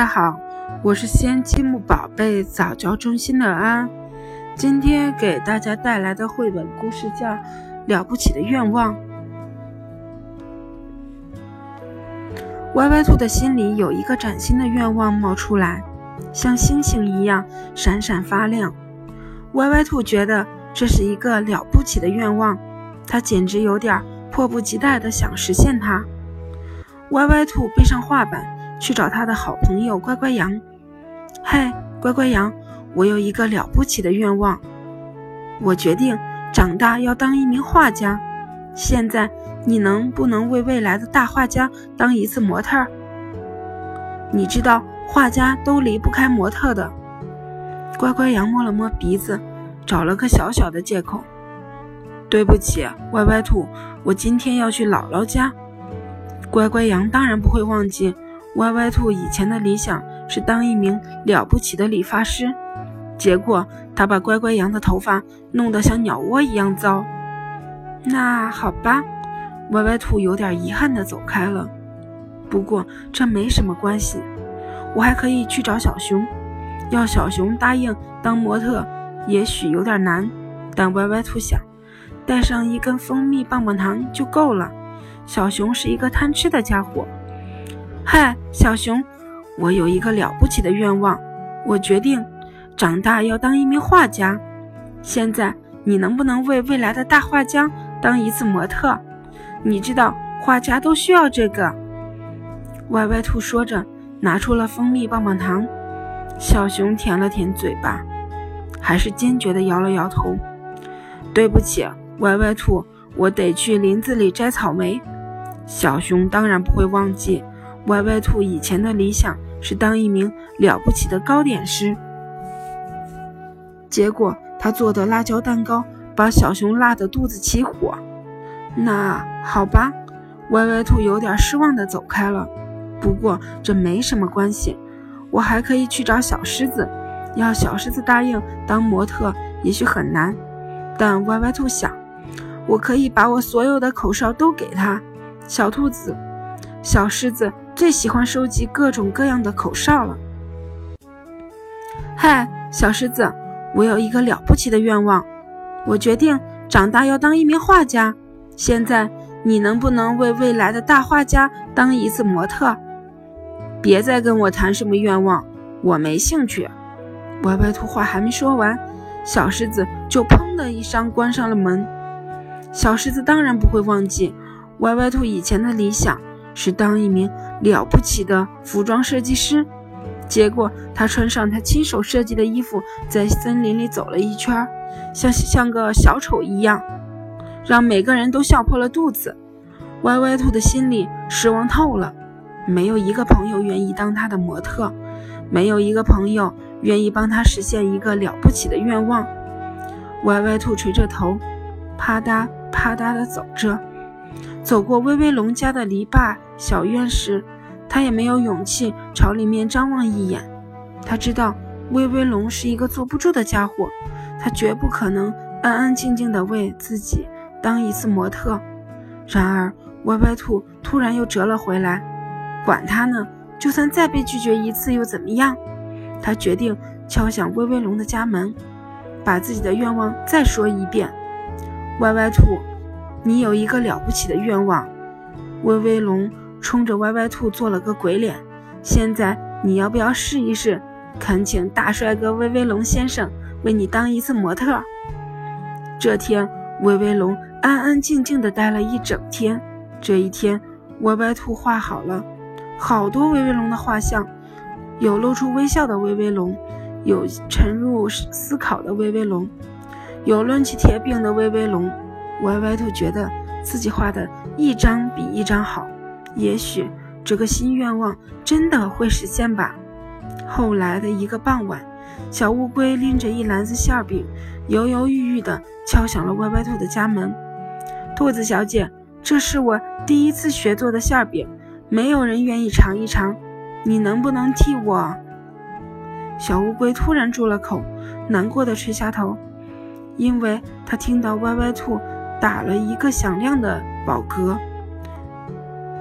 大家好，我是仙积木宝贝早教中心的安。今天给大家带来的绘本故事叫《了不起的愿望》。歪歪兔的心里有一个崭新的愿望冒出来，像星星一样闪闪发亮。歪歪兔觉得这是一个了不起的愿望，他简直有点迫不及待的想实现它。歪歪兔背上画板。去找他的好朋友乖乖羊。嗨，乖乖羊，我有一个了不起的愿望，我决定长大要当一名画家。现在你能不能为未来的大画家当一次模特？你知道画家都离不开模特的。乖乖羊摸了摸鼻子，找了个小小的借口。对不起，歪歪兔，我今天要去姥姥家。乖乖羊当然不会忘记。歪歪兔以前的理想是当一名了不起的理发师，结果他把乖乖羊的头发弄得像鸟窝一样糟。那好吧，歪歪兔有点遗憾地走开了。不过这没什么关系，我还可以去找小熊，要小熊答应当模特，也许有点难，但歪歪兔想，带上一根蜂蜜棒棒糖就够了。小熊是一个贪吃的家伙。嗨，小熊，我有一个了不起的愿望，我决定长大要当一名画家。现在你能不能为未来的大画家当一次模特？你知道画家都需要这个。歪歪兔说着，拿出了蜂蜜棒棒糖。小熊舔了舔嘴巴，还是坚决地摇了摇头。对不起，歪歪兔，我得去林子里摘草莓。小熊当然不会忘记。歪歪兔以前的理想是当一名了不起的糕点师，结果他做的辣椒蛋糕把小熊辣得肚子起火。那好吧，歪歪兔有点失望地走开了。不过这没什么关系，我还可以去找小狮子，要小狮子答应当模特也许很难，但歪歪兔想，我可以把我所有的口哨都给他。小兔子，小狮子。最喜欢收集各种各样的口哨了。嗨，小狮子，我有一个了不起的愿望，我决定长大要当一名画家。现在你能不能为未来的大画家当一次模特？别再跟我谈什么愿望，我没兴趣。歪歪兔话还没说完，小狮子就砰的一声关上了门。小狮子当然不会忘记歪歪兔以前的理想。是当一名了不起的服装设计师，结果他穿上他亲手设计的衣服，在森林里走了一圈，像像个小丑一样，让每个人都笑破了肚子。歪歪兔的心里失望透了，没有一个朋友愿意当他的模特，没有一个朋友愿意帮他实现一个了不起的愿望。歪歪兔垂着头，啪嗒啪嗒地走着。走过威威龙家的篱笆小院时，他也没有勇气朝里面张望一眼。他知道威威龙是一个坐不住的家伙，他绝不可能安安静静地为自己当一次模特。然而，歪歪兔突然又折了回来。管他呢，就算再被拒绝一次又怎么样？他决定敲响威威龙的家门，把自己的愿望再说一遍。歪歪兔。你有一个了不起的愿望，威威龙冲着歪歪兔做了个鬼脸。现在你要不要试一试？恳请大帅哥威威龙先生为你当一次模特。这天，威威龙安安静静地待了一整天。这一天，歪歪兔画好了好多威威龙的画像，有露出微笑的威威龙，有沉入思考的威威龙，有抡起铁柄的威威龙。歪歪兔觉得自己画的一张比一张好，也许这个新愿望真的会实现吧。后来的一个傍晚，小乌龟拎着一篮子馅饼，犹犹豫豫地敲响了歪歪兔的家门。兔子小姐，这是我第一次学做的馅饼，没有人愿意尝一尝，你能不能替我？小乌龟突然住了口，难过的垂下头，因为他听到歪歪兔。打了一个响亮的饱嗝，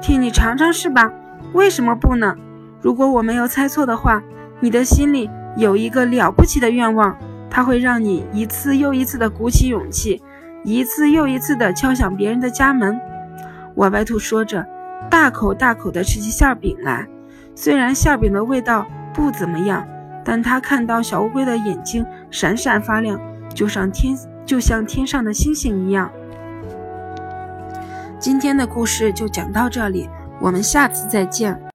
替你尝尝是吧？为什么不呢？如果我没有猜错的话，你的心里有一个了不起的愿望，它会让你一次又一次的鼓起勇气，一次又一次的敲响别人的家门。歪歪兔说着，大口大口的吃起馅饼来。虽然馅饼的味道不怎么样，但他看到小乌龟的眼睛闪闪发亮，就像天就像天上的星星一样。今天的故事就讲到这里，我们下次再见。